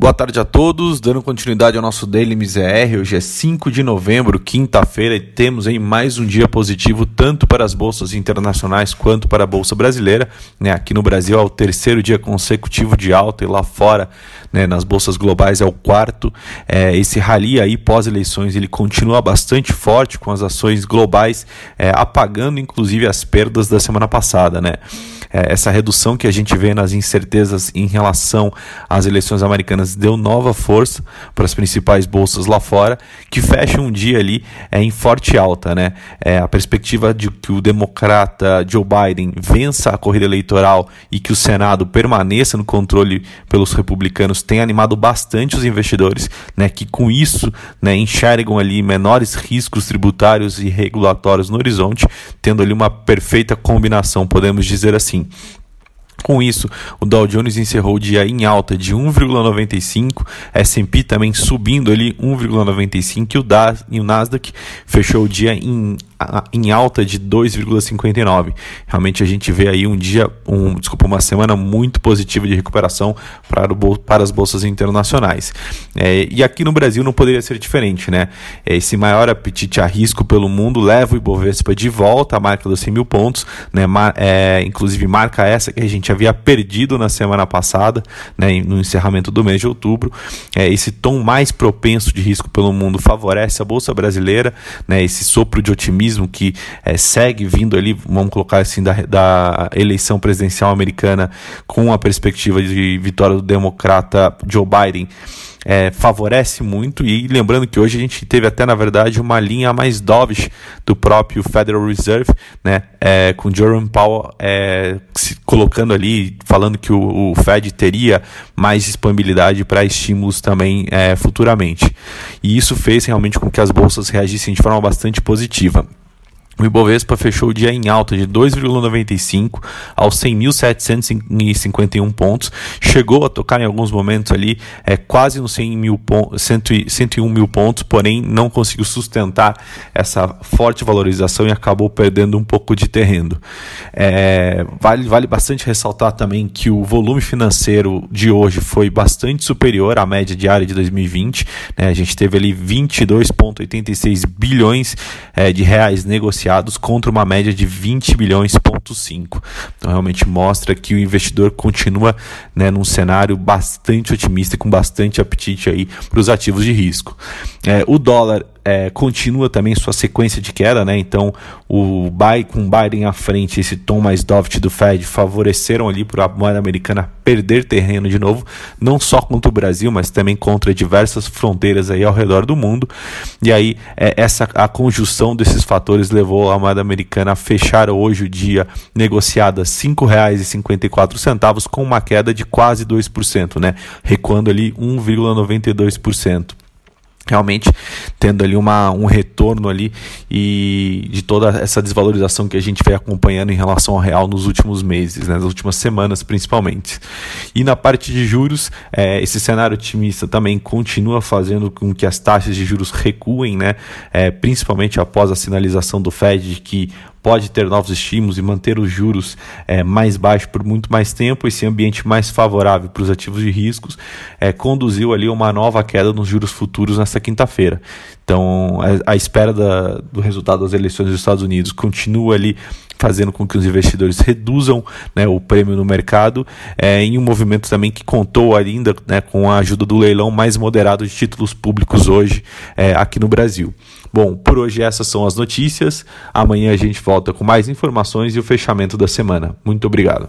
Boa tarde a todos, dando continuidade ao nosso Daily MZR. Hoje é 5 de novembro, quinta-feira, e temos aí mais um dia positivo tanto para as bolsas internacionais quanto para a bolsa brasileira. Né? Aqui no Brasil é o terceiro dia consecutivo de alta e lá fora, né, nas bolsas globais, é o quarto. É, esse rally aí pós-eleições ele continua bastante forte, com as ações globais é, apagando inclusive as perdas da semana passada. Né? É, essa redução que a gente vê nas incertezas em relação às eleições americanas deu nova força para as principais bolsas lá fora, que fecham um dia ali é, em forte alta. Né? É, a perspectiva de que o democrata Joe Biden vença a corrida eleitoral e que o Senado permaneça no controle pelos republicanos tem animado bastante os investidores, né, que com isso né, enxergam ali menores riscos tributários e regulatórios no horizonte, tendo ali uma perfeita combinação, podemos dizer assim. Com isso, o Dow Jones encerrou o dia em alta de 1,95, S&P também subindo ali 1,95 e o Nasdaq fechou o dia em em alta de 2,59. Realmente a gente vê aí um dia, um, desculpa, uma semana muito positiva de recuperação para, o, para as bolsas internacionais. É, e aqui no Brasil não poderia ser diferente, né? É, esse maior apetite a risco pelo mundo leva o Ibovespa de volta à marca dos 100 mil pontos, né? Mar, é, inclusive marca essa que a gente havia perdido na semana passada, né? no encerramento do mês de outubro. É, esse tom mais propenso de risco pelo mundo favorece a bolsa brasileira, né? Esse sopro de otimismo que é, segue vindo ali, vamos colocar assim, da, da eleição presidencial americana com a perspectiva de vitória do democrata Joe Biden é, favorece muito. E lembrando que hoje a gente teve até, na verdade, uma linha mais dovish do próprio Federal Reserve, né, é, com Jerome Powell é, se colocando ali, falando que o, o Fed teria mais disponibilidade para estímulos também é, futuramente. E isso fez realmente com que as bolsas reagissem de forma bastante positiva. O Ibovespa fechou o dia em alta de 2,95 aos 100.751 pontos. Chegou a tocar em alguns momentos ali é, quase nos 100 mil 101 mil pontos, porém não conseguiu sustentar essa forte valorização e acabou perdendo um pouco de terreno. É, vale, vale bastante ressaltar também que o volume financeiro de hoje foi bastante superior à média diária de 2020. Né? A gente teve ali 22,86 bilhões é, de reais negociados contra uma média de 20 bilhões,5. Então realmente mostra que o investidor continua né, num cenário bastante otimista e com bastante apetite aí para os ativos de risco. É, o dólar é, continua também sua sequência de queda, né? Então, o buy, com Biden à frente, esse tom mais dovish do Fed favoreceram ali para a moeda americana perder terreno de novo, não só contra o Brasil, mas também contra diversas fronteiras aí ao redor do mundo. E aí, é, essa a conjunção desses fatores levou a moeda americana a fechar hoje o dia negociada R$ 5,54 com uma queda de quase 2%, né? Recuando ali 1,92% realmente tendo ali uma, um retorno ali e de toda essa desvalorização que a gente vem acompanhando em relação ao real nos últimos meses, né, nas últimas semanas principalmente. E na parte de juros, é, esse cenário otimista também continua fazendo com que as taxas de juros recuem, né, é, principalmente após a sinalização do Fed de que pode ter novos estímulos e manter os juros é, mais baixos por muito mais tempo, esse ambiente mais favorável para os ativos de riscos, é, conduziu ali uma nova queda nos juros futuros nesta quinta-feira. Então, a, a espera da, do resultado das eleições dos Estados Unidos continua ali fazendo com que os investidores reduzam né, o prêmio no mercado, é, em um movimento também que contou ainda né, com a ajuda do leilão mais moderado de títulos públicos hoje é, aqui no Brasil. Bom, por hoje essas são as notícias. Amanhã a gente volta com mais informações e o fechamento da semana. Muito obrigado.